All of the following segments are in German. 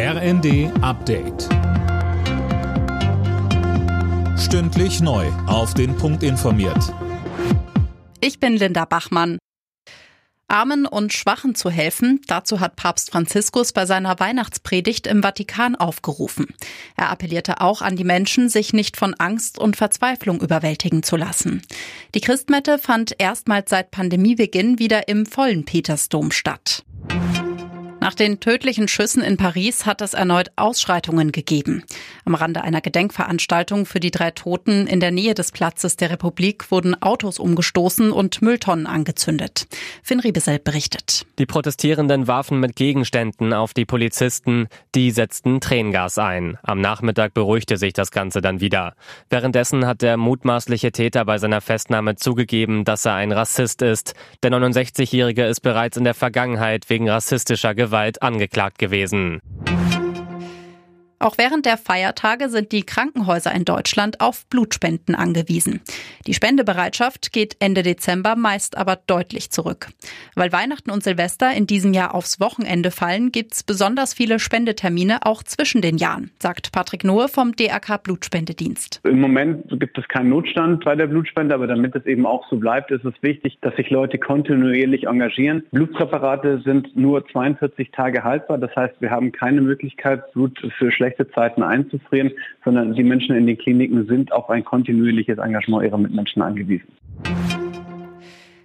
RND Update. Stündlich neu. Auf den Punkt informiert. Ich bin Linda Bachmann. Armen und Schwachen zu helfen, dazu hat Papst Franziskus bei seiner Weihnachtspredigt im Vatikan aufgerufen. Er appellierte auch an die Menschen, sich nicht von Angst und Verzweiflung überwältigen zu lassen. Die Christmette fand erstmals seit Pandemiebeginn wieder im vollen Petersdom statt. Nach den tödlichen Schüssen in Paris hat es erneut Ausschreitungen gegeben. Am Rande einer Gedenkveranstaltung für die drei Toten in der Nähe des Platzes der Republik wurden Autos umgestoßen und Mülltonnen angezündet. Finn Riebesel berichtet. Die Protestierenden warfen mit Gegenständen auf die Polizisten, die setzten Tränengas ein. Am Nachmittag beruhigte sich das Ganze dann wieder. Währenddessen hat der mutmaßliche Täter bei seiner Festnahme zugegeben, dass er ein Rassist ist. Der 69-Jährige ist bereits in der Vergangenheit wegen rassistischer Gewalt Gewalt angeklagt gewesen. Auch während der Feiertage sind die Krankenhäuser in Deutschland auf Blutspenden angewiesen. Die Spendebereitschaft geht Ende Dezember meist aber deutlich zurück. Weil Weihnachten und Silvester in diesem Jahr aufs Wochenende fallen, gibt's besonders viele Spendetermine auch zwischen den Jahren, sagt Patrick Nohe vom DRK Blutspendedienst. Im Moment gibt es keinen Notstand bei der Blutspende, aber damit es eben auch so bleibt, ist es wichtig, dass sich Leute kontinuierlich engagieren. Blutpräparate sind nur 42 Tage haltbar. Das heißt, wir haben keine Möglichkeit, Blut für schlechte schlechte Zeiten einzufrieren, sondern die Menschen in den Kliniken sind auf ein kontinuierliches Engagement ihrer Mitmenschen angewiesen.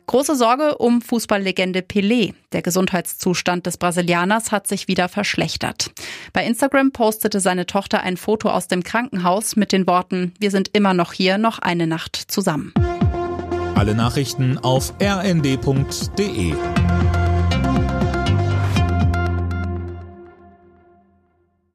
Große Sorge um Fußballlegende Pelé. Der Gesundheitszustand des Brasilianers hat sich wieder verschlechtert. Bei Instagram postete seine Tochter ein Foto aus dem Krankenhaus mit den Worten, wir sind immer noch hier, noch eine Nacht zusammen. Alle Nachrichten auf rnd.de